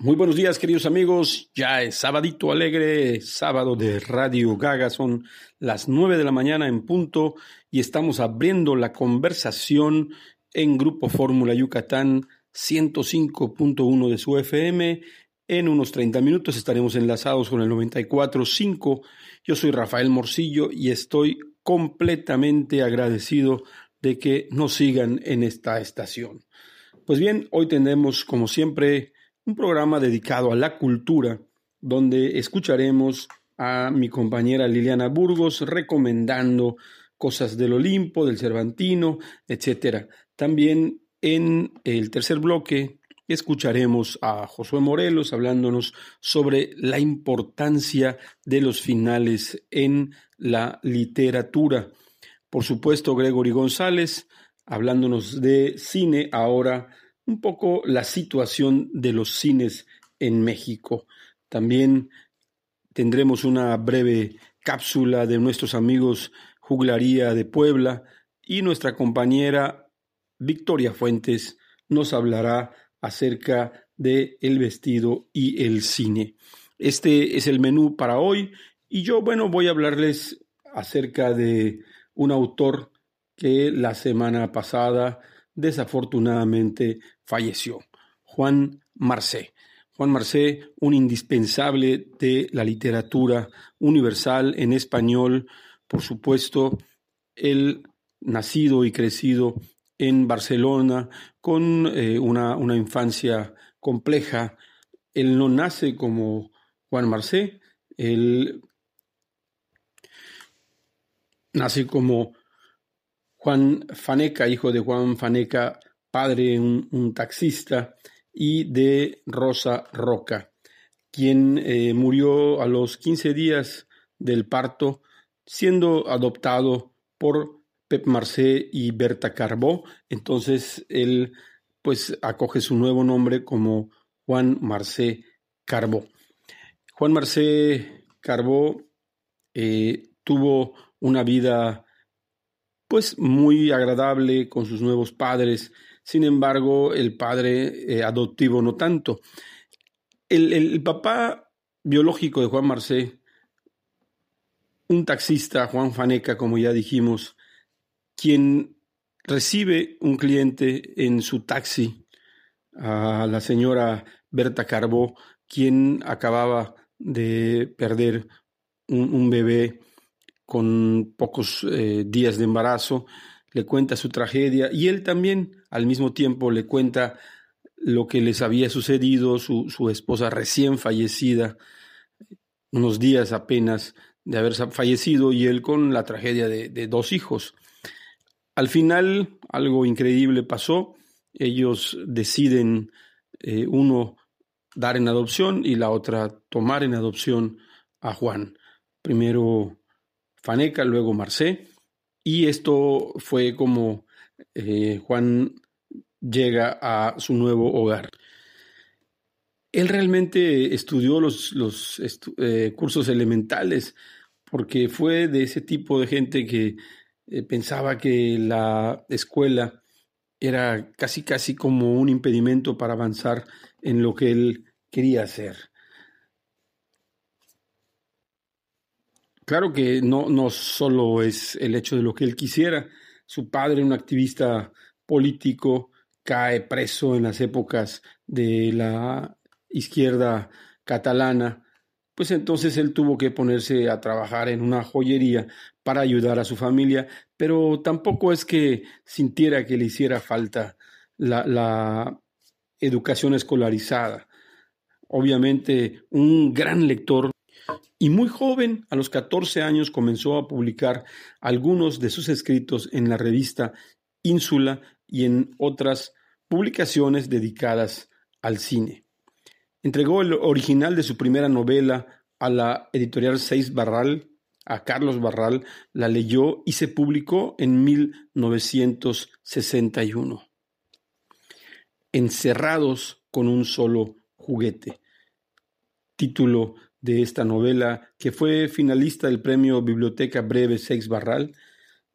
Muy buenos días, queridos amigos. Ya es sabadito alegre, sábado de Radio Gaga. Son las nueve de la mañana en punto y estamos abriendo la conversación en Grupo Fórmula Yucatán 105.1 de su FM. En unos 30 minutos estaremos enlazados con el 94.5. Yo soy Rafael Morcillo y estoy completamente agradecido de que nos sigan en esta estación. Pues bien, hoy tendremos, como siempre, un programa dedicado a la cultura, donde escucharemos a mi compañera Liliana Burgos recomendando cosas del Olimpo, del Cervantino, etc. También en el tercer bloque escucharemos a Josué Morelos hablándonos sobre la importancia de los finales en la literatura. Por supuesto, Gregory González hablándonos de cine ahora un poco la situación de los cines en México. También tendremos una breve cápsula de nuestros amigos Juglaría de Puebla y nuestra compañera Victoria Fuentes nos hablará acerca de el vestido y el cine. Este es el menú para hoy y yo, bueno, voy a hablarles acerca de un autor que la semana pasada desafortunadamente falleció, Juan Marcé. Juan Marcé, un indispensable de la literatura universal en español, por supuesto, él nacido y crecido en Barcelona con eh, una, una, infancia compleja. Él no nace como Juan Marcé, él nace como Juan Faneca, hijo de Juan Faneca, padre, un, taxista, y de Rosa Roca, quien eh, murió a los 15 días del parto, siendo adoptado por Pep Marcé y Berta Carbó. Entonces él pues acoge su nuevo nombre como Juan Marcé Carbó. Juan Marcé Carbó eh, tuvo una vida pues muy agradable con sus nuevos padres. Sin embargo, el padre eh, adoptivo no tanto. El, papá biológico de Juan Marcé, un taxista, Juan Faneca, como ya dijimos, quien recibe un cliente en su taxi, a la señora Berta Carbó, quien acababa de perder un bebé con pocos eh, días de embarazo, le cuenta su tragedia y él también al mismo tiempo le cuenta lo que les había sucedido, su, su esposa recién fallecida, unos días apenas de haber fallecido y él con la tragedia de, dos hijos. Al final algo increíble pasó, ellos deciden eh, uno dar en adopción y la otra tomar en adopción a Juan. Primero Faneca, luego Marcé, y esto fue como eh, Juan llega a su nuevo hogar. Él realmente estudió los, eh, cursos elementales porque fue de ese tipo de gente que eh, pensaba que la escuela era casi casi como un impedimento para avanzar en lo que él quería hacer. Claro que no, no solo es el hecho de lo que él quisiera. Su padre, un activista político, cae preso en las épocas de la izquierda catalana, pues entonces él tuvo que ponerse a trabajar en una joyería para ayudar a su familia, pero tampoco es que sintiera que le hiciera falta la, la educación escolarizada. Obviamente, un gran lector y muy joven, a los 14 años, comenzó a publicar algunos de sus escritos en la revista Ínsula y en otras publicaciones dedicadas al cine. Entregó el original de su primera novela a la editorial Seis Barral, a Carlos Barral, la leyó y se publicó en 1961. Encerrados con un solo juguete. Título de esta novela, que fue finalista del premio Biblioteca Breve Seix Barral,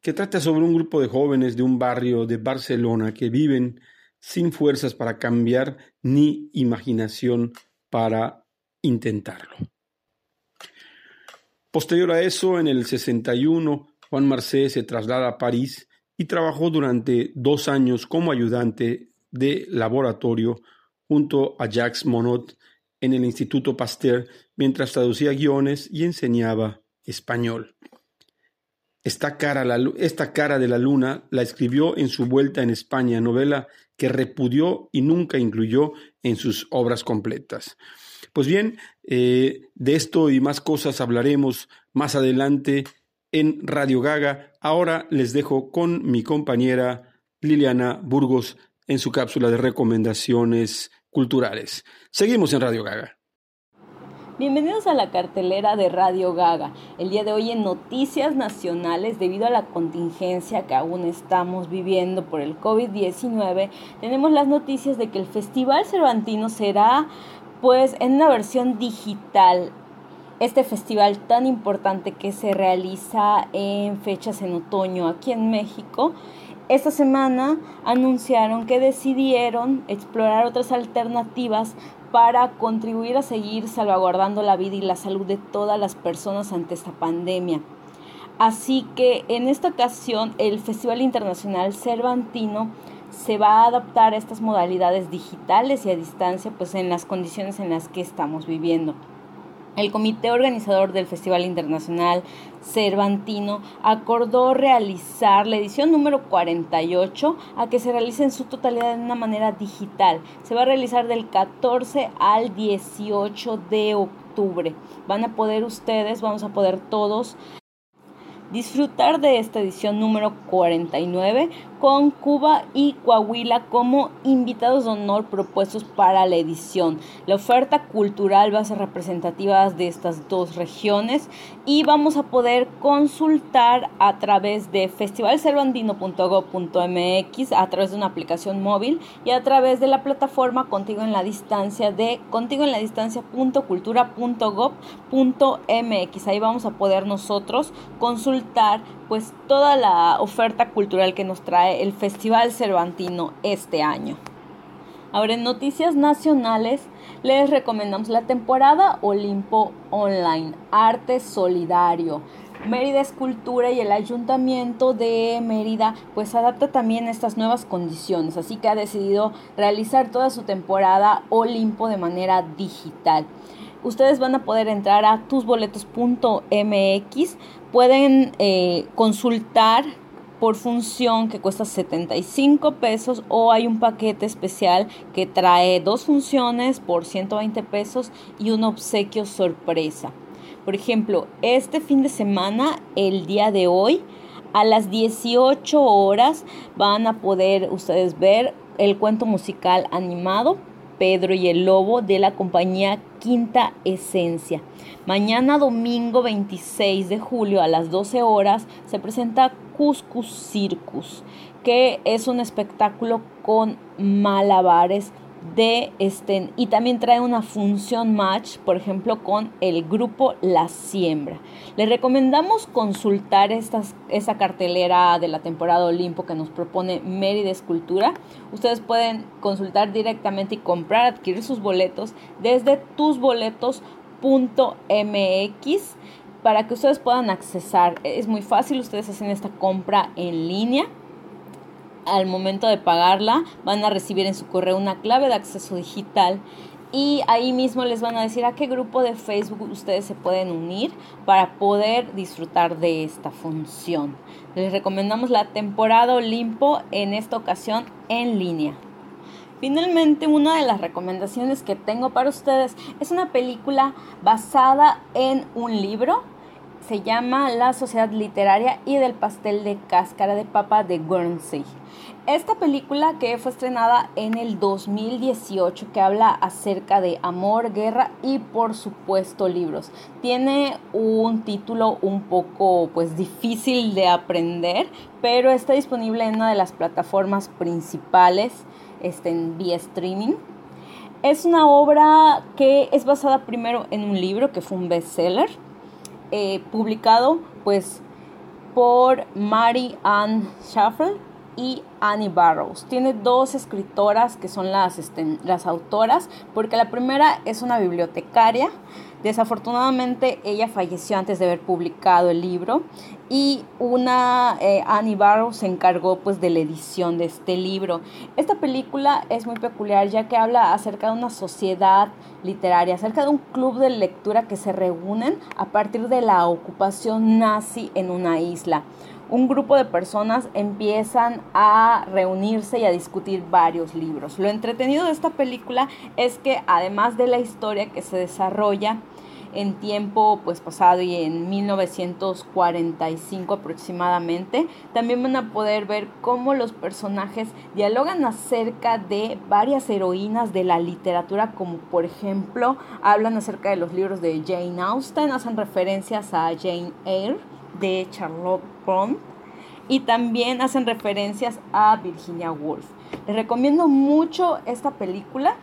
que trata sobre un grupo de jóvenes de un barrio de Barcelona que viven sin fuerzas para cambiar ni imaginación para intentarlo. Posterior a eso, en el 61, Juan Marcé se traslada a París y trabajó durante dos años como ayudante de laboratorio junto a Jacques Monod en el Instituto Pasteur mientras traducía guiones y enseñaba español. Esta cara, de la luna la escribió en su vuelta en España, novela que repudió y nunca incluyó en sus obras completas. Pues bien, eh, de esto y más cosas hablaremos más adelante en Radio Gaga. Ahora les dejo con mi compañera Liliana Burgos en su cápsula de recomendaciones culturales. Seguimos en Radio Gaga. Bienvenidos a la cartelera de Radio Gaga. El día de hoy en Noticias Nacionales, debido a la contingencia que aún estamos viviendo por el COVID-19, tenemos las noticias de que el Festival Cervantino será pues en una versión digital. Este festival tan importante que se realiza en fechas en otoño aquí en México esta semana anunciaron que decidieron explorar otras alternativas para contribuir a seguir salvaguardando la vida y la salud de todas las personas ante esta pandemia. Así que en esta ocasión el Festival Internacional Cervantino se va a adaptar a estas modalidades digitales y a distancia pues en las condiciones en las que estamos viviendo. El comité organizador del Festival Internacional Cervantino acordó realizar la edición número 48 a que se realice en su totalidad de una manera digital. Se va a realizar del 14 al 18 de octubre. Van a poder ustedes, vamos a poder todos disfrutar de esta edición número 49 con Cuba y Coahuila como invitados de honor propuestos para la edición. La oferta cultural va a ser representativa de estas dos regiones y vamos a poder consultar a través de festivalcervandino.gov.mx, a través de una aplicación móvil y a través de la plataforma Contigo en la Distancia de contigo en la distancia.cultura.gov.mx. Ahí vamos a poder nosotros consultar pues toda la oferta cultural que nos trae el Festival Cervantino este año. Ahora en noticias nacionales les recomendamos la temporada Olimpo Online, Arte Solidario. Mérida Escultura y el Ayuntamiento de Mérida pues adapta también estas nuevas condiciones, así que ha decidido realizar toda su temporada Olimpo de manera digital. Ustedes van a poder entrar a tusboletos.mx, pueden eh, consultar por función que cuesta 75 pesos o hay un paquete especial que trae dos funciones por 120 pesos y un obsequio sorpresa. Por ejemplo, este fin de semana, el día de hoy, a las 18 horas van a poder ustedes ver el cuento musical animado Pedro y el Lobo de la compañía Quinta Esencia. Mañana domingo 26 de julio a las 12 horas se presenta Cuscus Circus, que es un espectáculo con malabares de este y también trae una función match, por ejemplo, con el grupo La Siembra. Les recomendamos consultar estas, esta cartelera de la temporada Olimpo que nos propone Mérida Escultura. Ustedes pueden consultar directamente y comprar, adquirir sus boletos desde tusboletos.mx para que ustedes puedan accesar. Es muy fácil, ustedes hacen esta compra en línea. Al momento de pagarla van a recibir en su correo una clave de acceso digital y ahí mismo les van a decir a qué grupo de Facebook ustedes se pueden unir para poder disfrutar de esta función. Les recomendamos la temporada Olimpo en esta ocasión en línea. Finalmente, una de las recomendaciones que tengo para ustedes es una película basada en un libro se llama La Sociedad Literaria y del Pastel de Cáscara de Papa de Guernsey. Esta película que fue estrenada en el 2018 que habla acerca de amor, guerra y por supuesto libros. Tiene un título un poco pues difícil de aprender, pero está disponible en una de las plataformas principales este, en vía streaming. Es una obra que es basada primero en un libro que fue un bestseller eh, publicado pues por Mary Ann Schaffel y Annie Barrows. Tiene dos escritoras que son las, este, las autoras, porque la primera es una bibliotecaria. Desafortunadamente ella falleció antes de haber publicado el libro y una eh, Annie Barrows se encargó pues de la edición de este libro. Esta película es muy peculiar ya que habla acerca de una sociedad literaria, acerca de un club de lectura que se reúnen a partir de la ocupación nazi en una isla un grupo de personas empiezan a reunirse y a discutir varios libros. Lo entretenido de esta película es que además de la historia que se desarrolla en tiempo pues pasado y en 1945 aproximadamente, también van a poder ver cómo los personajes dialogan acerca de varias heroínas de la literatura, como por ejemplo hablan acerca de los libros de Jane Austen, hacen referencias a Jane Eyre de Charlotte Bronte y también hacen referencias a Virginia Woolf. Les recomiendo mucho esta película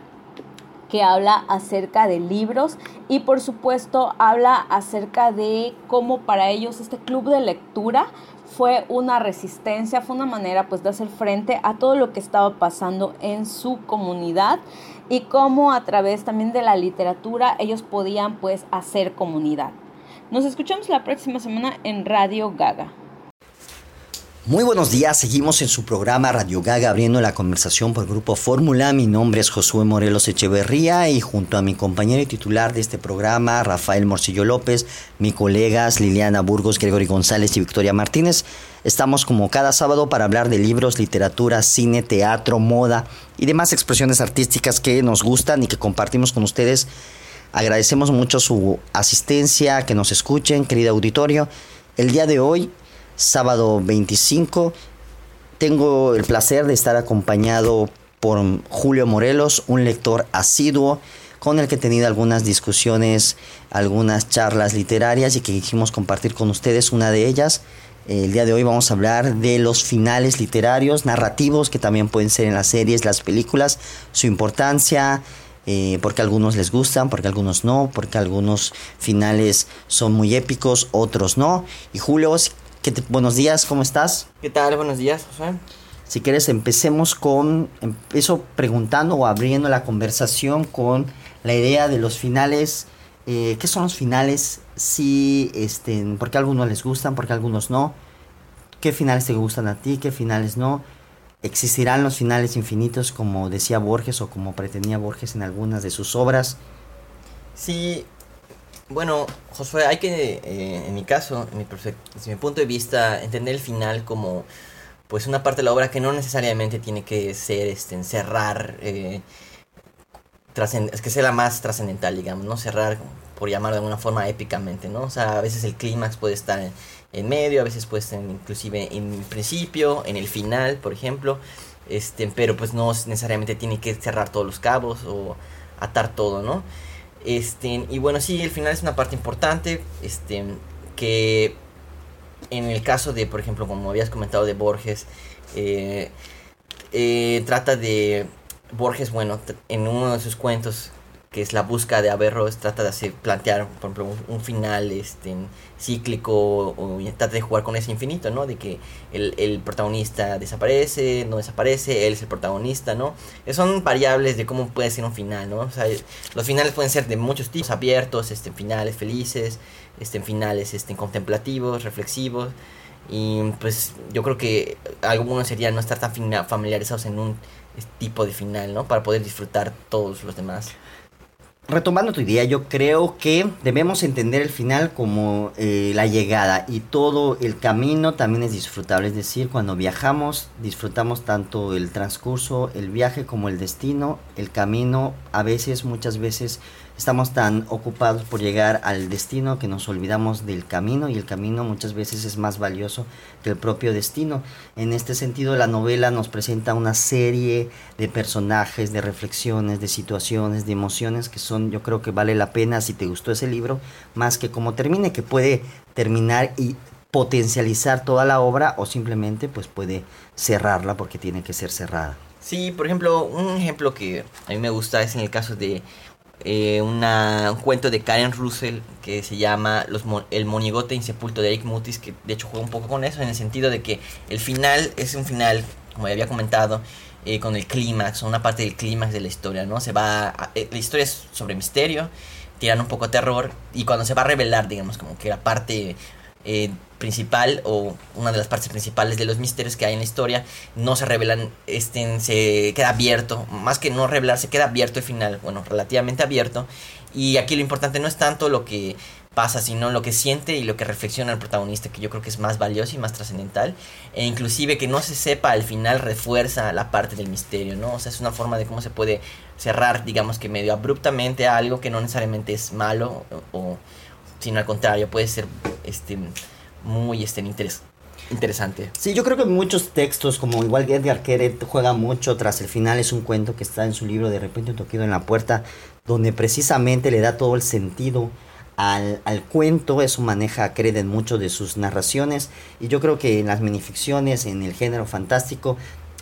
que habla acerca de libros y por supuesto habla acerca de cómo para ellos este club de lectura fue una resistencia, fue una manera pues de hacer frente a todo lo que estaba pasando en su comunidad y cómo a través también de la literatura ellos podían pues hacer comunidad. Nos escuchamos la próxima semana en Radio Gaga. Muy buenos días, seguimos en su programa Radio Gaga abriendo la conversación por Grupo Fórmula. Mi nombre es Josué Morelos Echeverría y junto a mi compañero y titular de este programa, Rafael Morcillo López, mi colegas Liliana Burgos, Gregory González y Victoria Martínez, estamos como cada sábado para hablar de libros, literatura, cine, teatro, moda y demás expresiones artísticas que nos gustan y que compartimos con ustedes Agradecemos mucho su asistencia, que nos escuchen, querido auditorio. El día de hoy, sábado 25, tengo el placer de estar acompañado por Julio Morelos, un lector asiduo con el que he tenido algunas discusiones, algunas charlas literarias y que quisimos compartir con ustedes una de ellas. El día de hoy vamos a hablar de los finales literarios, narrativos, que también pueden ser en las series, las películas, su importancia, eh, porque algunos les gustan, porque algunos no, porque algunos finales son muy épicos, otros no. Y Julio, buenos días, ¿cómo estás? ¿Qué tal? Buenos días, José. Si quieres, empecemos con, empiezo preguntando o abriendo la conversación con la idea de los finales. Eh, ¿Qué son los finales? Si, este, ¿Por qué algunos les gustan, por qué algunos no? ¿Qué finales te gustan a ti, qué finales no? ¿Existirán los finales infinitos como decía Borges o como pretendía Borges en algunas de sus obras? Sí, bueno, Josué, hay que, eh, en mi caso, en mi, desde mi punto de vista, entender el final como pues una parte de la obra que no necesariamente tiene que ser este, encerrar, eh, es que sea la más trascendental, digamos, no cerrar, por llamarlo de alguna forma, épicamente, ¿no? O sea, a veces el clímax puede estar en, medio, a veces puede estar inclusive en principio, en el final, por ejemplo, este, pero pues no necesariamente tiene que cerrar todos los cabos o atar todo, ¿no? Este, y bueno, sí, el final es una parte importante, este, que en el caso de, por ejemplo, como habías comentado de Borges, eh, eh, trata de Borges, bueno, en uno de sus cuentos que es la búsqueda de Averroes, trata de hacer, plantear, por ejemplo, un, final este, cíclico o, trata de jugar con ese infinito, ¿no? De que el, el, protagonista desaparece, no desaparece, él es el protagonista, ¿no? Son variables de cómo puede ser un final, ¿no? O sea, los finales pueden ser de muchos tipos, abiertos, este, finales felices, este, finales este, contemplativos, reflexivos. Y pues yo creo que algunos serían no estar tan familiarizados en un tipo de final, ¿no? Para poder disfrutar todos los demás retomando tu idea, yo creo que debemos entender el final como eh, la llegada y todo el camino también es disfrutable. Es decir, cuando viajamos disfrutamos tanto el transcurso, el viaje como el destino, el camino. A veces, muchas veces Estamos tan ocupados por llegar al destino que nos olvidamos del camino y el camino muchas veces es más valioso que el propio destino. En este sentido, la novela nos presenta una serie de personajes, de reflexiones, de situaciones, de emociones que son, yo creo que vale la pena si te gustó ese libro, más que como termine, que puede terminar y potencializar toda la obra o simplemente pues puede cerrarla porque tiene que ser cerrada. Sí, por ejemplo, un ejemplo que a mí me gusta es en el caso de eh, un cuento de Karen Russell que se llama Los, El monigote insepulto de Eric Mutis, que de hecho juega un poco con eso, en el sentido de que el final es un final como ya había comentado, eh, con el clímax, una parte del clímax de la historia, ¿no? Se va, eh, la historia es sobre misterio, tiran un poco de terror, y cuando se va a revelar, digamos, como que la parte eh, principal o una de las partes principales de los misterios que hay en la historia no se revelan, este, se queda abierto, más que no revelar, se queda abierto el final, bueno, relativamente abierto, y aquí lo importante no es tanto lo que pasa, sino lo que siente y lo que reflexiona el protagonista, que yo creo que es más valioso y más trascendental. E inclusive que no se sepa al final refuerza la parte del misterio, ¿no? O sea, es una forma de cómo se puede cerrar, digamos que medio abruptamente a algo que no necesariamente es malo, o, sino al contrario, puede ser este muy este, interesante. Sí, yo creo que muchos textos, como igual Edgar Keret juega mucho tras el final, es un cuento que está en su libro De repente un toquido en la puerta, donde precisamente le da todo el sentido al, al, cuento, eso maneja Cred en mucho de sus narraciones. Y yo creo que en las minificciones, en el género fantástico,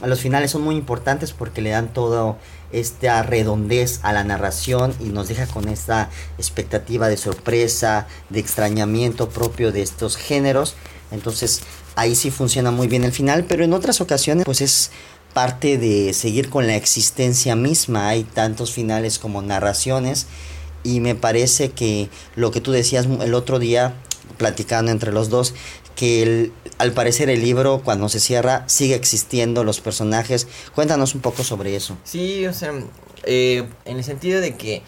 los finales son muy importantes porque le dan toda esta redondez a la narración y nos deja con esta expectativa de sorpresa, de extrañamiento propio de estos géneros. Entonces ahí sí funciona muy bien el final, pero en otras ocasiones pues es parte de seguir con la existencia misma. Hay tantos finales como narraciones y me parece que lo que tú decías el otro día, platicando entre los dos, que al parecer el libro cuando se cierra sigue existiendo los personajes. Cuéntanos un poco sobre eso. Sí, o sea, eh, en el sentido de que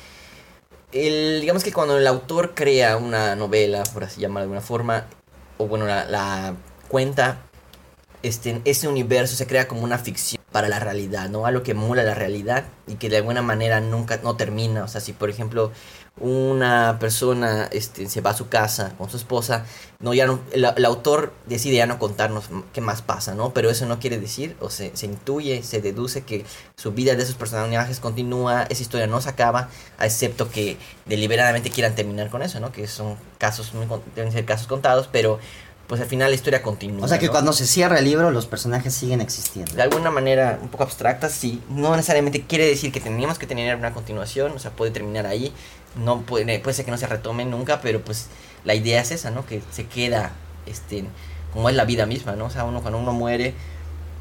el, digamos que cuando el autor crea una novela, por así llamarlo de alguna forma, o bueno, la, la cuenta, este, ese universo se crea como una ficción para la realidad, ¿no? Algo que emula la realidad y que de alguna manera nunca no termina. O sea, si por ejemplo una persona este, se va a su casa con su esposa, no, ya no, el, autor decide ya no contarnos qué más pasa, ¿no? Pero eso no quiere decir, o se, se intuye, se deduce que su vida de esos personajes continúa, esa historia no se acaba, excepto que deliberadamente quieran terminar con eso, ¿no? Que son casos, deben ser casos contados, pero pues al final la historia continúa. O sea que cuando se cierra el libro los personajes siguen existiendo. De alguna manera un poco abstracta, sí. No necesariamente quiere decir que teníamos que tener una continuación, o sea, puede terminar ahí. No puede, puede ser que no se retome nunca, pero pues la idea es esa, ¿no? Que se queda, este, como es la vida misma, ¿no? O sea, uno cuando uno muere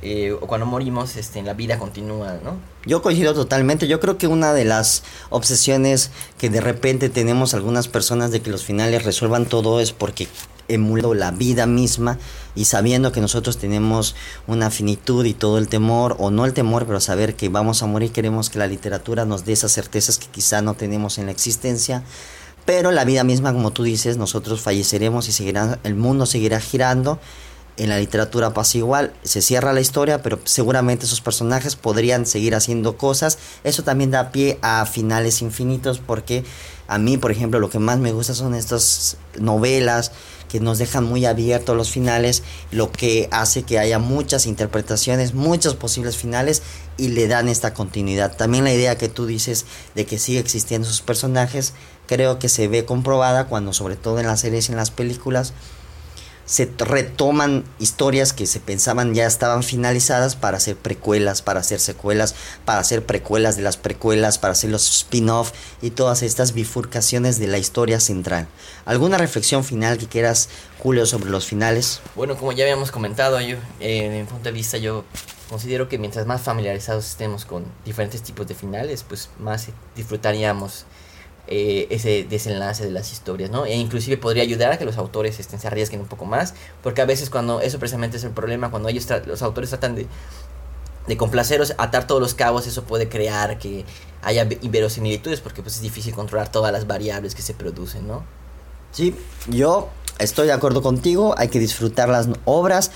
eh, o cuando morimos, este, la vida continúa, ¿no? Yo coincido totalmente. Yo creo que una de las obsesiones que de repente tenemos algunas personas de que los finales resuelvan todo es porque emulando la vida misma y sabiendo que nosotros tenemos una finitud y todo el temor, o no el temor, pero saber que vamos a morir, queremos que la literatura nos dé esas certezas que quizá no tenemos en la existencia. Pero la vida misma, como tú dices, nosotros falleceremos y seguirá, el mundo seguirá girando en la literatura pasa igual, se cierra la historia, pero seguramente esos personajes podrían seguir haciendo cosas. Eso también da pie a finales infinitos porque a mí, por ejemplo, lo que más me gusta son estas novelas que nos dejan muy abiertos los finales, lo que hace que haya muchas interpretaciones, muchos posibles finales y le dan esta continuidad. También la idea que tú dices de que sigue existiendo esos personajes, creo que se ve comprobada cuando sobre todo en las series y en las películas se retoman historias que se pensaban ya estaban finalizadas para hacer precuelas, para hacer secuelas, para hacer precuelas de las precuelas, para hacer los spin-off y todas estas bifurcaciones de la historia central. ¿Alguna reflexión final que quieras, Julio, sobre los finales? Bueno, como ya habíamos comentado, yo, eh, punto de vista, yo considero que mientras más familiarizados estemos con diferentes tipos de finales, pues más disfrutaríamos eh, ese desenlace de las historias, ¿no? E inclusive podría ayudar a que los autores estén, se arriesguen un poco más, porque a veces cuando eso precisamente es el problema, cuando ellos los autores tratan de, de complaceros, atar todos los cabos, eso puede crear que haya inverosimilitudes, porque pues es difícil controlar todas las variables que se producen, ¿no? Sí, yo estoy de acuerdo contigo, hay que disfrutar las obras,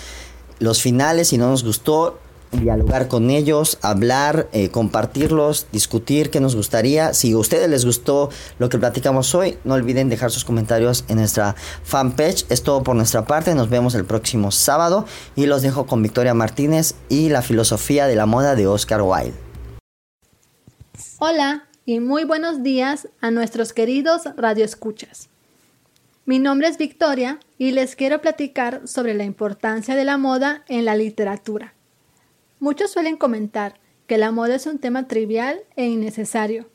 los finales, si no nos gustó, dialogar con ellos, hablar, eh, compartirlos, discutir qué nos gustaría. Si a ustedes les gustó lo que platicamos hoy, no olviden dejar sus comentarios en nuestra fanpage. Es todo por nuestra parte. Nos vemos el próximo sábado y los dejo con Victoria Martínez y la filosofía de la moda de Oscar Wilde. Hola y muy buenos días a nuestros queridos radioescuchas. Mi nombre es Victoria y les quiero platicar sobre la importancia de la moda en la literatura. Muchos suelen comentar que la moda es un tema trivial e innecesario.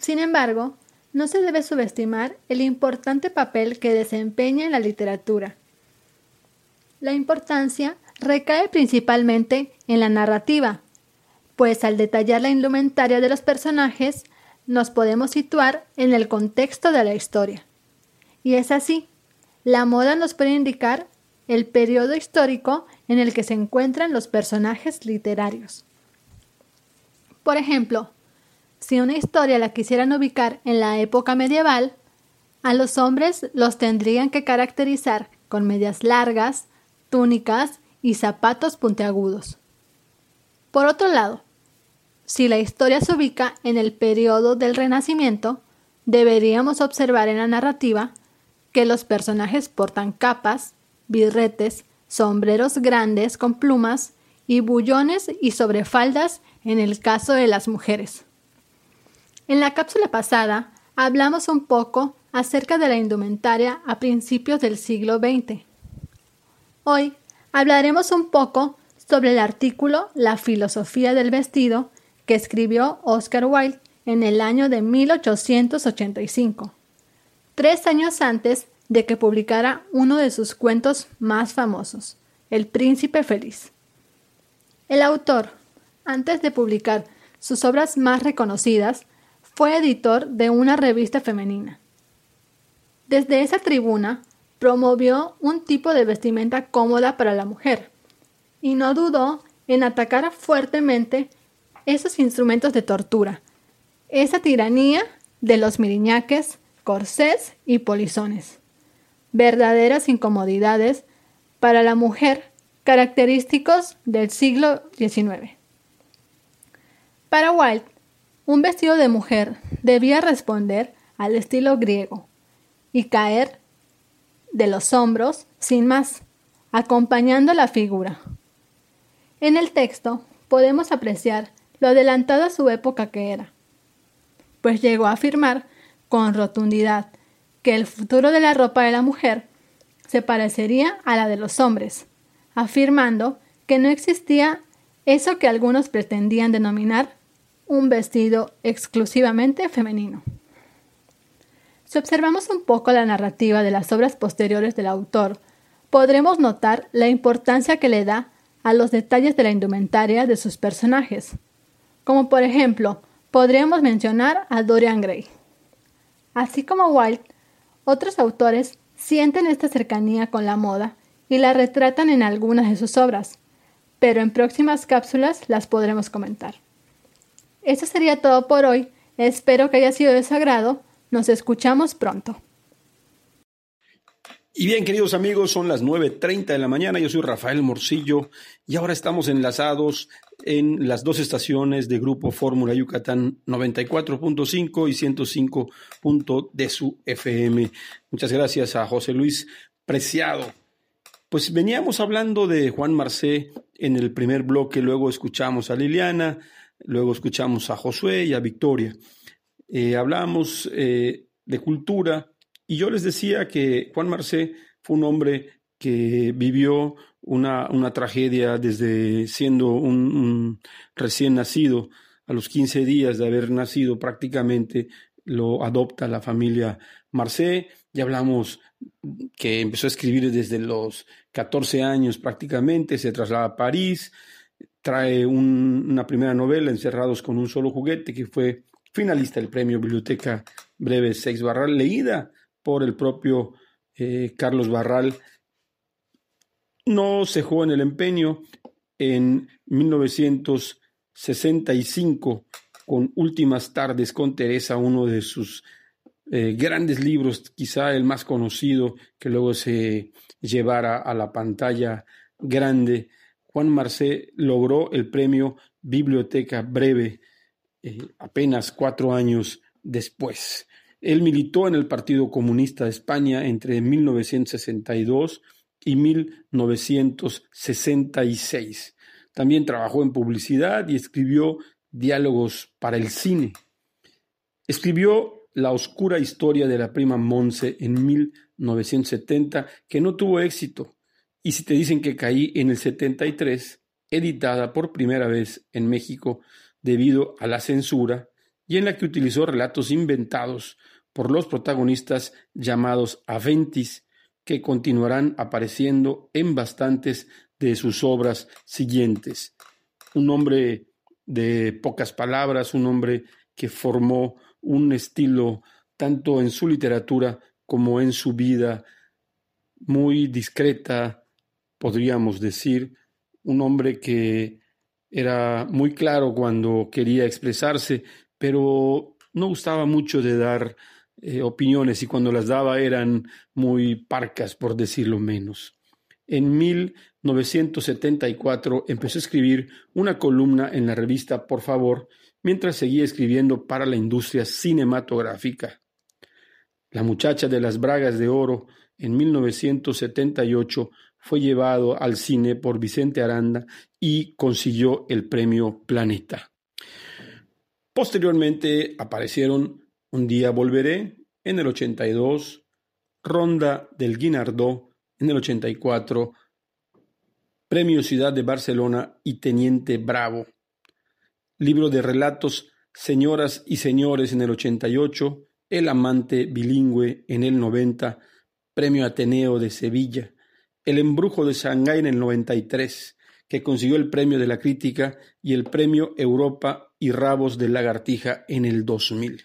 Sin embargo, no se debe subestimar el importante papel que desempeña en la literatura. La importancia recae principalmente en la narrativa, pues al detallar la indumentaria de los personajes nos podemos situar en el contexto de la historia. Y es así, la moda nos puede indicar el periodo histórico en el que se encuentran los personajes literarios. Por ejemplo, si una historia la quisieran ubicar en la época medieval, a los hombres los tendrían que caracterizar con medias largas, túnicas y zapatos puntiagudos. Por otro lado, si la historia se ubica en el periodo del Renacimiento, deberíamos observar en la narrativa que los personajes portan capas, birretes, sombreros grandes con plumas y bullones y sobrefaldas en el caso de las mujeres. En la cápsula pasada hablamos un poco acerca de la indumentaria a principios del siglo XX. Hoy hablaremos un poco sobre el artículo La filosofía del vestido que escribió Oscar Wilde en el año de 1885, tres años antes de que publicara uno de sus cuentos más famosos, El Príncipe Feliz. El autor, antes de publicar sus obras más reconocidas, fue editor de una revista femenina. Desde esa tribuna promovió un tipo de vestimenta cómoda para la mujer y no dudó en atacar fuertemente esos instrumentos de tortura, esa tiranía de los miriñaques, corsés y polizones, verdaderas incomodidades para la mujer característicos del siglo XIX. Para Wilde, un vestido de mujer debía responder al estilo griego y caer de los hombros sin más, acompañando la figura. En el texto podemos apreciar lo adelantada a su época que era, pues llegó a afirmar con rotundidad que el futuro de la ropa de la mujer se parecería a la de los hombres, afirmando que no existía eso que algunos pretendían denominar un vestido exclusivamente femenino. Si observamos un poco la narrativa de las obras posteriores del autor, podremos notar la importancia que le da a los detalles de la indumentaria de sus personajes, como por ejemplo, podríamos mencionar a Dorian Gray. Así como Wilde, otros autores sienten esta cercanía con la moda y la retratan en algunas de sus obras, pero en próximas cápsulas las podremos comentar. Eso sería todo por hoy, espero que haya sido de su agrado, nos escuchamos pronto. Y bien, queridos amigos, son las 9.30 de la mañana, yo soy Rafael Morcillo y ahora estamos enlazados en las dos estaciones de Grupo Fórmula Yucatán 94.5 y 105. de su FM. Muchas gracias a José Luis Preciado. Pues veníamos hablando de Juan Marcé en el primer bloque, luego escuchamos a Liliana, luego escuchamos a Josué y a Victoria. Eh, hablamos eh, de cultura, y yo les decía que Juan Marcé fue un hombre que vivió una, una tragedia desde siendo un, recién nacido, a los 15 días de haber nacido prácticamente lo adopta la familia Marcé. Ya hablamos que empezó a escribir desde los 14 años prácticamente, se traslada a París, trae una primera novela, Encerrados con un solo juguete, que fue finalista del premio Biblioteca Breve Sex Barral, leída por el propio eh, Carlos Barral. No cejó en el empeño en 1965 con Últimas tardes con Teresa, uno de sus eh, grandes libros, quizá el más conocido que luego se llevara a la pantalla grande. Juan Marcé logró el premio Biblioteca Breve eh, apenas cuatro años después. Él militó en el Partido Comunista de España entre 1962 y 1966. También trabajó en publicidad y escribió diálogos para el cine. Escribió La oscura historia de la prima Monse en 1970, que no tuvo éxito. Y si te dicen que caí en el 73, editada por primera vez en México debido a la censura, y en la que utilizó relatos inventados por los protagonistas llamados Aventis, que continuarán apareciendo en bastantes de sus obras siguientes. Un hombre de pocas palabras, un hombre que formó un estilo tanto en su literatura como en su vida muy discreta, podríamos decir, un hombre que era muy claro cuando quería expresarse, pero no gustaba mucho de dar eh, opiniones y cuando las daba eran muy parcas, por decirlo menos. En 1974 empezó a escribir una columna en la revista Por favor, mientras seguía escribiendo para la industria cinematográfica. La muchacha de las bragas de oro en 1978 fue llevado al cine por Vicente Aranda y consiguió el premio Planeta. Posteriormente aparecieron Un día volveré en el 82, Ronda del Guinardó en el 84, Premio Ciudad de Barcelona y Teniente Bravo. Libro de relatos Señoras y Señores en el 88, El Amante Bilingüe en el 90, Premio Ateneo de Sevilla, El Embrujo de Shanghái en el 93, que consiguió el Premio de la Crítica y el Premio Europa y Rabos de Lagartija en el 2000.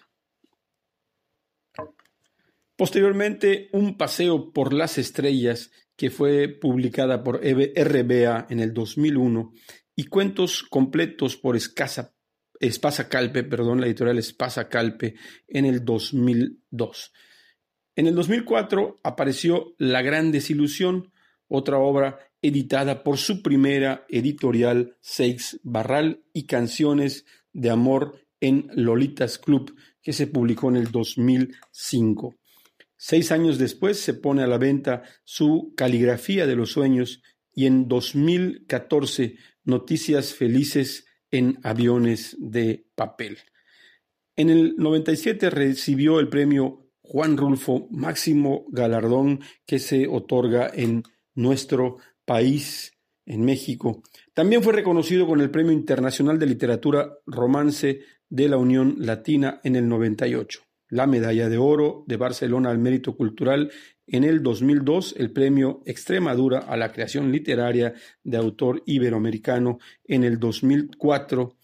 Posteriormente, Un paseo por las estrellas, que fue publicada por RBA en el 2001, y cuentos completos por Espasa Calpe, perdón, la editorial Espasa Calpe, en el 2002. En el 2004 apareció La Gran Desilusión, otra obra editada por su primera editorial Seix Barral y Canciones de Amor en Lolitas Club, que se publicó en el 2005. Seis años después se pone a la venta su Caligrafía de los Sueños y en 2014 Noticias Felices en Aviones de Papel. En el 97 recibió el premio Juan Rulfo, máximo galardón que se otorga en nuestro país, en México. También fue reconocido con el Premio Internacional de Literatura Romance de la Unión Latina en el 98, la Medalla de Oro de Barcelona al Mérito Cultural en el 2002, el Premio Extremadura a la Creación Literaria de Autor Iberoamericano en el 2004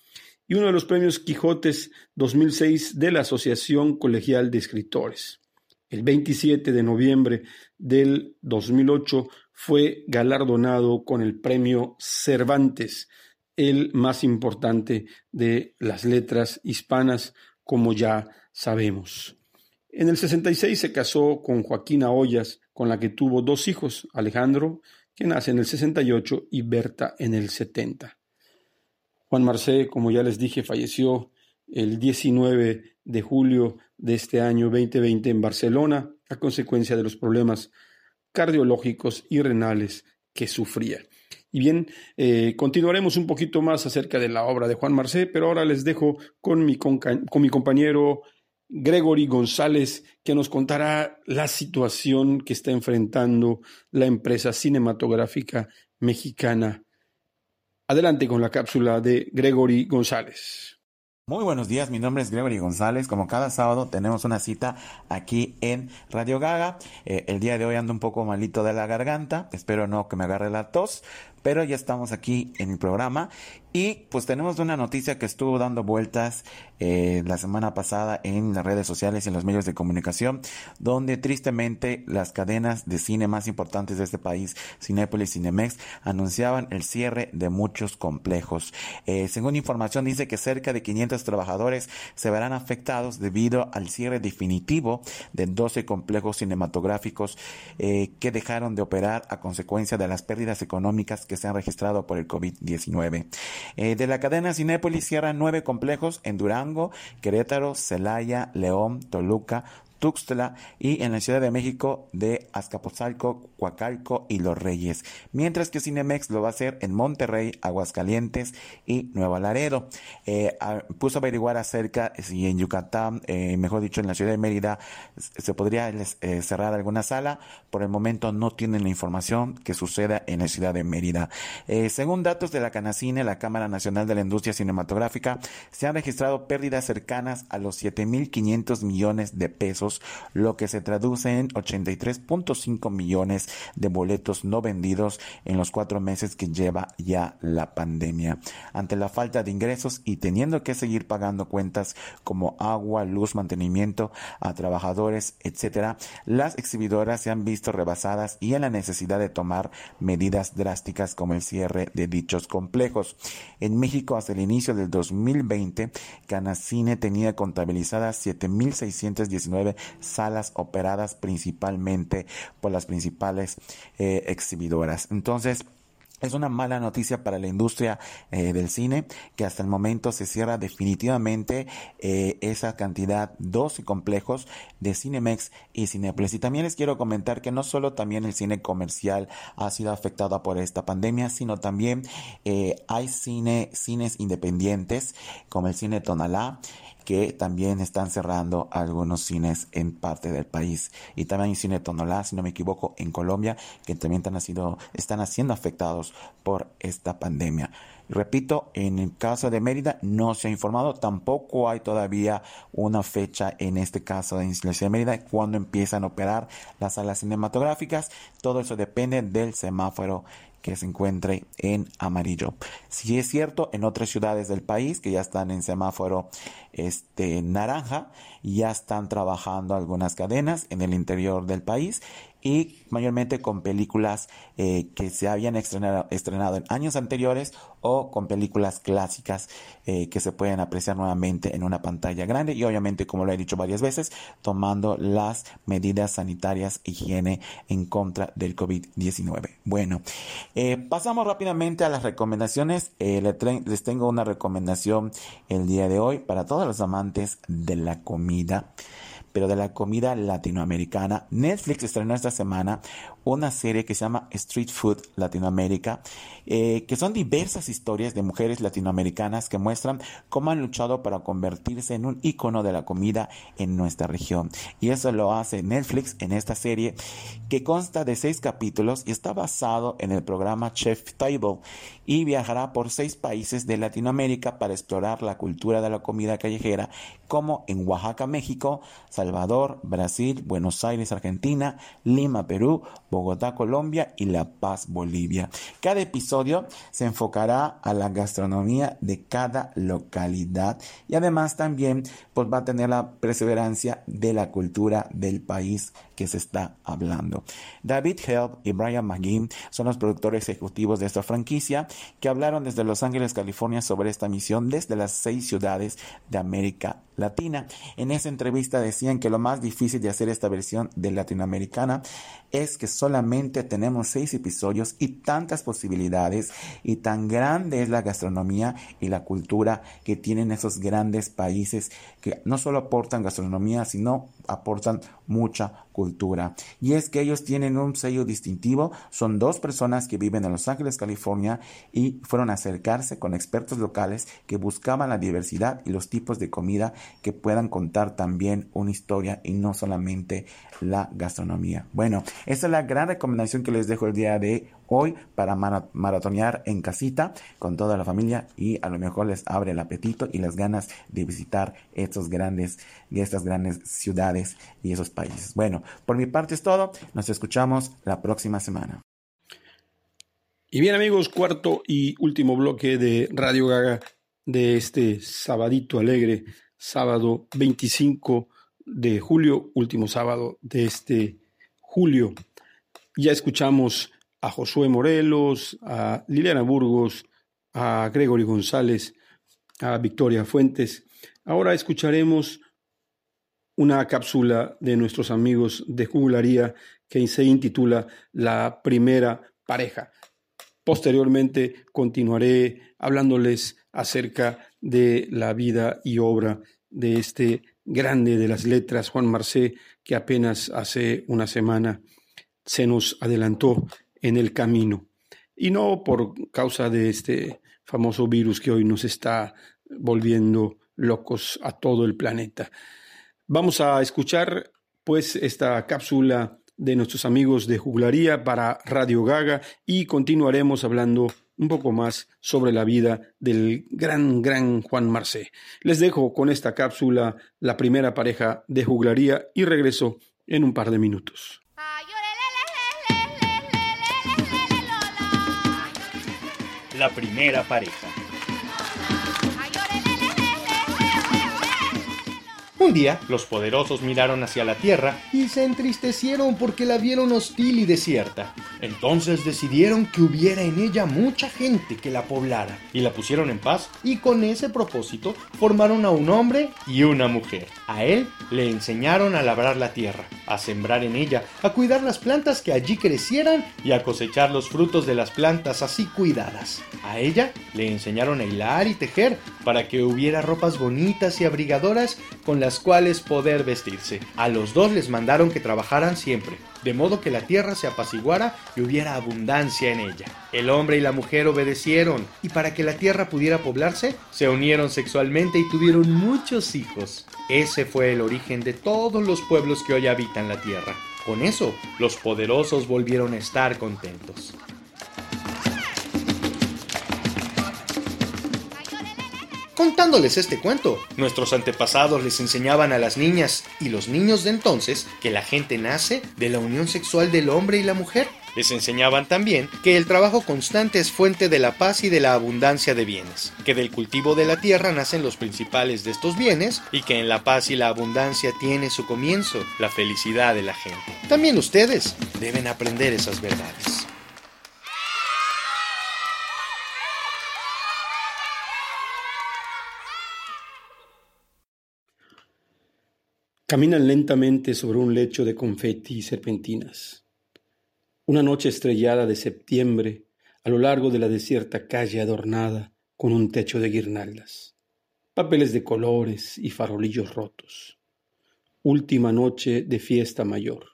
y uno de los premios Quijotes 2006 de la Asociación Colegial de Escritores. El 27 de noviembre del 2008 fue galardonado con el premio Cervantes, el más importante de las letras hispanas, como ya sabemos. En el 66 se casó con Joaquina Ollas, con la que tuvo dos hijos, Alejandro, que nace en el 68, y Berta en el 70. Juan Marcé, como ya les dije, falleció el 19 de julio de este año 2020 en Barcelona a consecuencia de los problemas cardiológicos y renales que sufría. Y bien, eh, continuaremos un poquito más acerca de la obra de Juan Marcé, pero ahora les dejo con mi, con mi compañero Gregory González, que nos contará la situación que está enfrentando la empresa cinematográfica mexicana. Adelante con la cápsula de Gregory González. Muy buenos días, mi nombre es Gregory González. Como cada sábado tenemos una cita aquí en Radio Gaga. Eh, el día de hoy ando un poco malito de la garganta, espero no que me agarre la tos, pero ya estamos aquí en el programa y pues tenemos una noticia que estuvo dando vueltas eh, la semana pasada en las redes sociales y en los medios de comunicación, donde tristemente las cadenas de cine más importantes de este país, Cinépolis y Cinemex, anunciaban el cierre de muchos complejos. Eh, según información dice que cerca de 500 trabajadores se verán afectados debido al cierre definitivo de 12 complejos cinematográficos eh, que dejaron de operar a consecuencia de las pérdidas económicas que se han registrado por el COVID-19. Eh, de la cadena Cinépolis cierran nueve complejos en Durango, Querétaro, Celaya, León, Toluca, Tuxtla y en la Ciudad de México de Azcapotzalco, Coacalco y Los Reyes, mientras que Cinemex lo va a hacer en Monterrey, Aguascalientes y Nueva Laredo. Eh, puso a averiguar acerca si en Yucatán, eh, mejor dicho en la ciudad de Mérida, se podría eh, cerrar alguna sala. Por el momento no tienen la información que suceda en la ciudad de Mérida. según datos de la Canacine, la Cámara Nacional de la Industria Cinematográfica, se han registrado pérdidas cercanas a los 7.500 millones de pesos lo que se traduce en 83.5 millones de boletos no vendidos en los cuatro meses que lleva ya la pandemia. Ante la falta de ingresos y teniendo que seguir pagando cuentas como agua, luz, mantenimiento a trabajadores, etcétera, las exhibidoras se han visto rebasadas y en la necesidad de tomar medidas drásticas como el cierre de dichos complejos. En México, hasta el inicio del 2020, Canacine tenía contabilizadas 7.619 salas operadas principalmente por las principales eh, exhibidoras. Entonces, es una mala noticia para la industria eh, del cine que hasta el momento se cierra definitivamente eh, esa cantidad, dos complejos de Cinemex y Cinepolis. Y también les quiero comentar que no solo también el cine comercial ha sido afectado por esta pandemia, sino también hay cine, cines independientes como el cine Tonalá que también están cerrando algunos cines en parte del país. Y también hay cine Tonolá, si no me equivoco, en Colombia, que también están, sido, están siendo afectados por esta pandemia. Repito, en el caso de Mérida no se ha informado, tampoco hay todavía una fecha en este caso de la de Mérida cuando empiezan a operar las salas cinematográficas. Todo eso depende del semáforo que se encuentre en amarillo. Si es cierto, en otras ciudades del país que ya están en semáforo este, naranja, ya están trabajando algunas cadenas en el interior del país y mayormente con películas eh, que se habían estrenado, estrenado, en años anteriores o con películas clásicas eh, que se pueden apreciar nuevamente en una pantalla grande y obviamente como lo he dicho varias veces tomando las medidas sanitarias higiene en contra del COVID-19 bueno eh, pasamos rápidamente a las recomendaciones. Les tengo una recomendación el día de hoy para todos los amantes de la comida pero de la comida latinoamericana. Netflix estrenó esta semana una serie que se llama Street Food Latinoamérica, eh, que son diversas historias de mujeres latinoamericanas que muestran cómo han luchado para convertirse en un icono de la comida en nuestra región. Y eso lo hace Netflix en esta serie que consta de seis capítulos y está basado en el programa Chef Table y viajará por seis países de Latinoamérica para explorar la cultura de la comida callejera, como en Oaxaca, México, Salvador, Brasil, Buenos Aires, Argentina, Lima, Perú, Bogotá, Colombia y La Paz, Bolivia. Cada episodio se enfocará a la gastronomía de cada localidad y además también pues, va a tener la perseverancia de la cultura del país que se está hablando. David Help y Brian McGinn son los productores ejecutivos de esta franquicia que hablaron desde Los Ángeles, California sobre esta misión desde las seis ciudades de América Latina. En esa entrevista decían que lo más difícil de hacer esta versión de latinoamericana es que solamente tenemos seis episodios y tantas posibilidades y tan grande es la gastronomía y la cultura que tienen esos grandes países que no solo aportan gastronomía, sino aportan mucha cultura. Y es que ellos tienen un sello distintivo, son dos personas que viven en Los Ángeles, California y fueron a acercarse con expertos locales que buscaban la diversidad y los tipos de comida que puedan contar también una historia y no solamente la gastronomía. Bueno, esa es la gran recomendación que les dejo el día de hoy para maratonear en casita con toda la familia y a lo mejor les abre el apetito y las ganas de visitar estos grandes, estas grandes ciudades y esos países. Bueno, por mi parte es todo. Nos escuchamos la próxima semana. Y bien amigos, cuarto y último bloque de Radio Gaga de este sabadito alegre, sábado 25 de julio, último sábado de este julio. Ya escuchamos a Josué Morelos, a Liliana Burgos, a Gregory González, a Victoria Fuentes. Ahora escucharemos una cápsula de nuestros amigos de jugularía que se intitula La primera pareja. Posteriormente continuaré hablándoles acerca de la vida y obra de este grande de las letras, Juan Marcé, que apenas hace una semana se nos adelantó en el camino. Y no por causa de este famoso virus que hoy nos está volviendo locos a todo el planeta. Vamos a escuchar pues esta cápsula de nuestros amigos de juglaría para Radio Gaga y continuaremos hablando un poco más sobre la vida del gran, gran Juan Marcé. Les dejo con esta cápsula la primera pareja de juglaría y regreso en un par de minutos. La primera pareja. Un día, los poderosos miraron hacia la tierra y se entristecieron porque la vieron hostil y desierta. Entonces decidieron que hubiera en ella mucha gente que la poblara y la pusieron en paz y con ese propósito formaron a un hombre y una mujer. A él le enseñaron a labrar la tierra, a sembrar en ella, a cuidar las plantas que allí crecieran y a cosechar los frutos de las plantas así cuidadas. A ella le enseñaron a hilar y tejer para que hubiera ropas bonitas y abrigadoras con las cuales poder vestirse. A los dos les mandaron que trabajaran siempre, de modo que la tierra se apaciguara y hubiera abundancia en ella. El hombre y la mujer obedecieron, y para que la tierra pudiera poblarse, se unieron sexualmente y tuvieron muchos hijos. Ese fue el origen de todos los pueblos que hoy habitan la tierra. Con eso, los poderosos volvieron a estar contentos. Contándoles este cuento, nuestros antepasados les enseñaban a las niñas y los niños de entonces que la gente nace de la unión sexual del hombre y la mujer. Les enseñaban también que el trabajo constante es fuente de la paz y de la abundancia de bienes, que del cultivo de la tierra nacen los principales de estos bienes y que en la paz y la abundancia tiene su comienzo la felicidad de la gente. También ustedes deben aprender esas verdades. Caminan lentamente sobre un lecho de confeti y serpentinas. Una noche estrellada de septiembre, a lo largo de la desierta calle adornada con un techo de guirnaldas, papeles de colores y farolillos rotos. Última noche de fiesta mayor,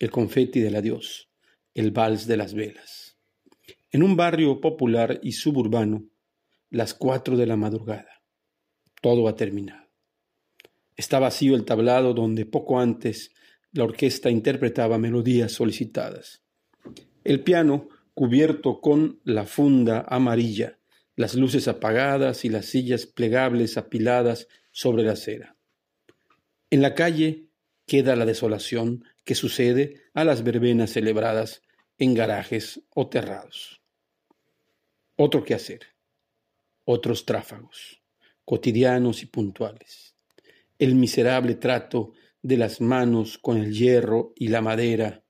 el confeti del adiós, el vals de las velas. En un barrio popular y suburbano, las cuatro de la madrugada. Todo ha terminado. Está vacío el tablado donde poco antes la orquesta interpretaba melodías solicitadas. El piano cubierto con la funda amarilla, las luces apagadas y las sillas plegables apiladas sobre la acera. En la calle queda la desolación que sucede a las verbenas celebradas en garajes o terrados. Otro que hacer, otros tráfagos, cotidianos y puntuales el miserable trato de las manos con el hierro y la madera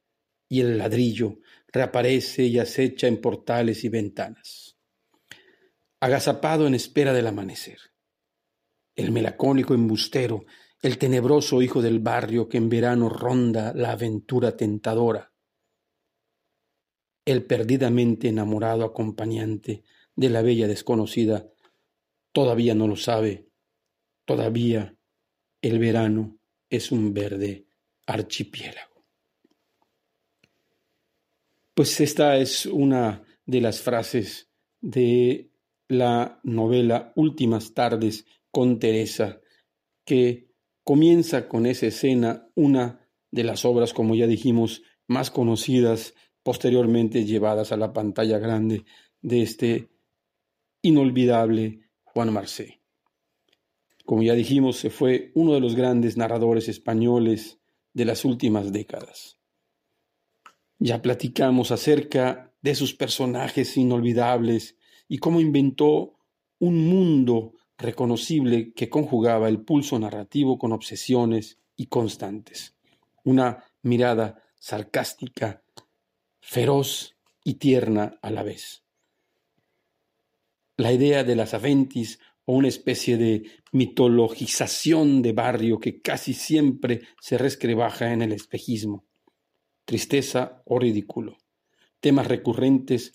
y el ladrillo reaparece y acecha en portales y ventanas. Agazapado en espera del amanecer. El melacónico embustero, el tenebroso hijo del barrio que en verano ronda la aventura tentadora. El perdidamente enamorado acompañante de la bella desconocida todavía no lo sabe, todavía el verano es un verde archipiélago. Pues esta es una de las frases de la novela Últimas tardes con Teresa, que comienza con esa escena, una de las obras, como ya dijimos, más conocidas, posteriormente llevadas a la pantalla grande de este inolvidable Juan Marcé. Como ya dijimos, se fue uno de los grandes narradores españoles de las últimas décadas. Ya platicamos acerca de sus personajes inolvidables y cómo inventó un mundo reconocible que conjugaba el pulso narrativo con obsesiones y constantes. Una mirada sarcástica, feroz y tierna a la vez. La idea de las Aventis una especie de mitologización de barrio que casi siempre se rescrebaja en el espejismo. Tristeza o ridículo. Temas recurrentes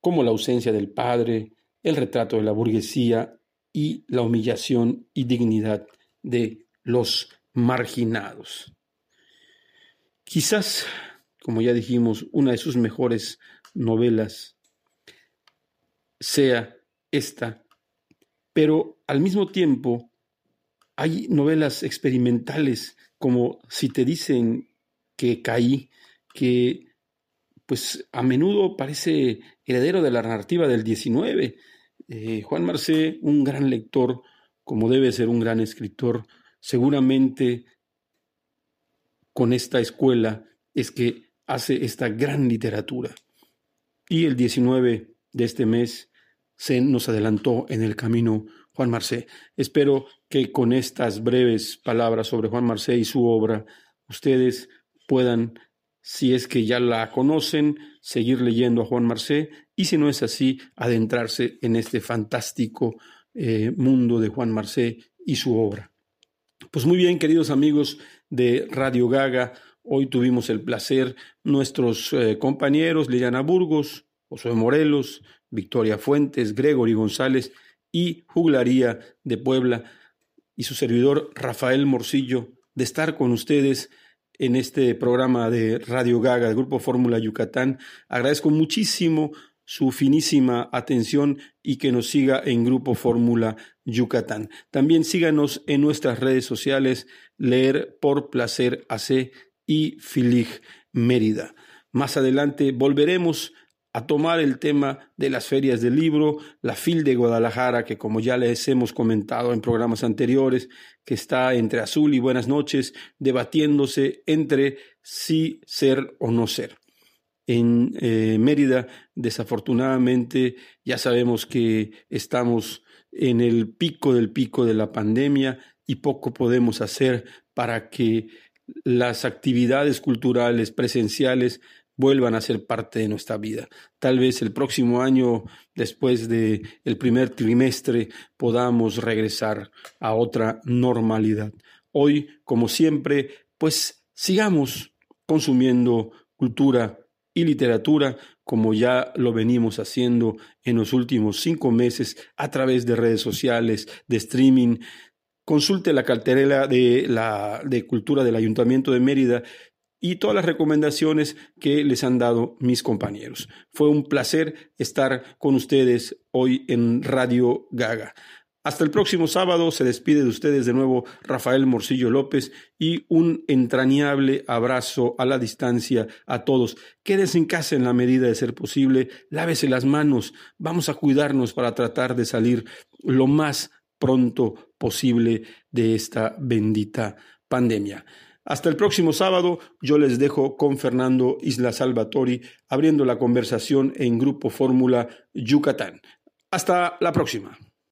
como la ausencia del padre, el retrato de la burguesía y la humillación y dignidad de los marginados. Quizás, como ya dijimos, una de sus mejores novelas sea esta pero al mismo tiempo hay novelas experimentales como si te dicen que caí, que pues a menudo parece heredero de la narrativa del 19. Eh, Juan Marcé, un gran lector, como debe ser un gran escritor, seguramente con esta escuela es que hace esta gran literatura. Y el 19 de este mes se nos adelantó en el camino Juan Marcé. Espero que con estas breves palabras sobre Juan Marcé y su obra, ustedes puedan, si es que ya la conocen, seguir leyendo a Juan Marcé y si no es así, adentrarse en este fantástico eh, mundo de Juan Marcé y su obra. Pues muy bien, queridos amigos de Radio Gaga, hoy tuvimos el placer, nuestros eh, compañeros Liliana Burgos, José Morelos, Victoria Fuentes, Gregory González y Juglaría de Puebla y su servidor Rafael Morcillo de estar con ustedes en este programa de Radio Gaga del Grupo Fórmula Yucatán. Agradezco muchísimo su finísima atención y que nos siga en Grupo Fórmula Yucatán. También síganos en nuestras redes sociales, Leer por Placer AC y Filig Mérida. Más adelante volveremos a tomar el tema de las ferias del libro, la FIL de Guadalajara, que como ya les hemos comentado en programas anteriores, que está entre azul y buenas noches, debatiéndose entre sí ser o no ser. En eh, Mérida, desafortunadamente, ya sabemos que estamos en el pico del pico de la pandemia y poco podemos hacer para que las actividades culturales presenciales vuelvan a ser parte de nuestra vida. Tal vez el próximo año, después de el primer trimestre, podamos regresar a otra normalidad. Hoy, como siempre, pues sigamos consumiendo cultura y literatura como ya lo venimos haciendo en los últimos cinco meses a través de redes sociales, de streaming. Consulte la cartera de, la, de cultura del Ayuntamiento de Mérida y todas las recomendaciones que les han dado mis compañeros. Fue un placer estar con ustedes hoy en Radio Gaga. Hasta el próximo sábado se despide de ustedes de nuevo Rafael Morcillo López y un entrañable abrazo a la distancia a todos. Quédense en casa en la medida de ser posible, lávese las manos, vamos a cuidarnos para tratar de salir lo más pronto posible de esta bendita pandemia. Hasta el próximo sábado, yo les dejo con Fernando Isla Salvatori abriendo la conversación en Grupo Fórmula Yucatán. Hasta la próxima.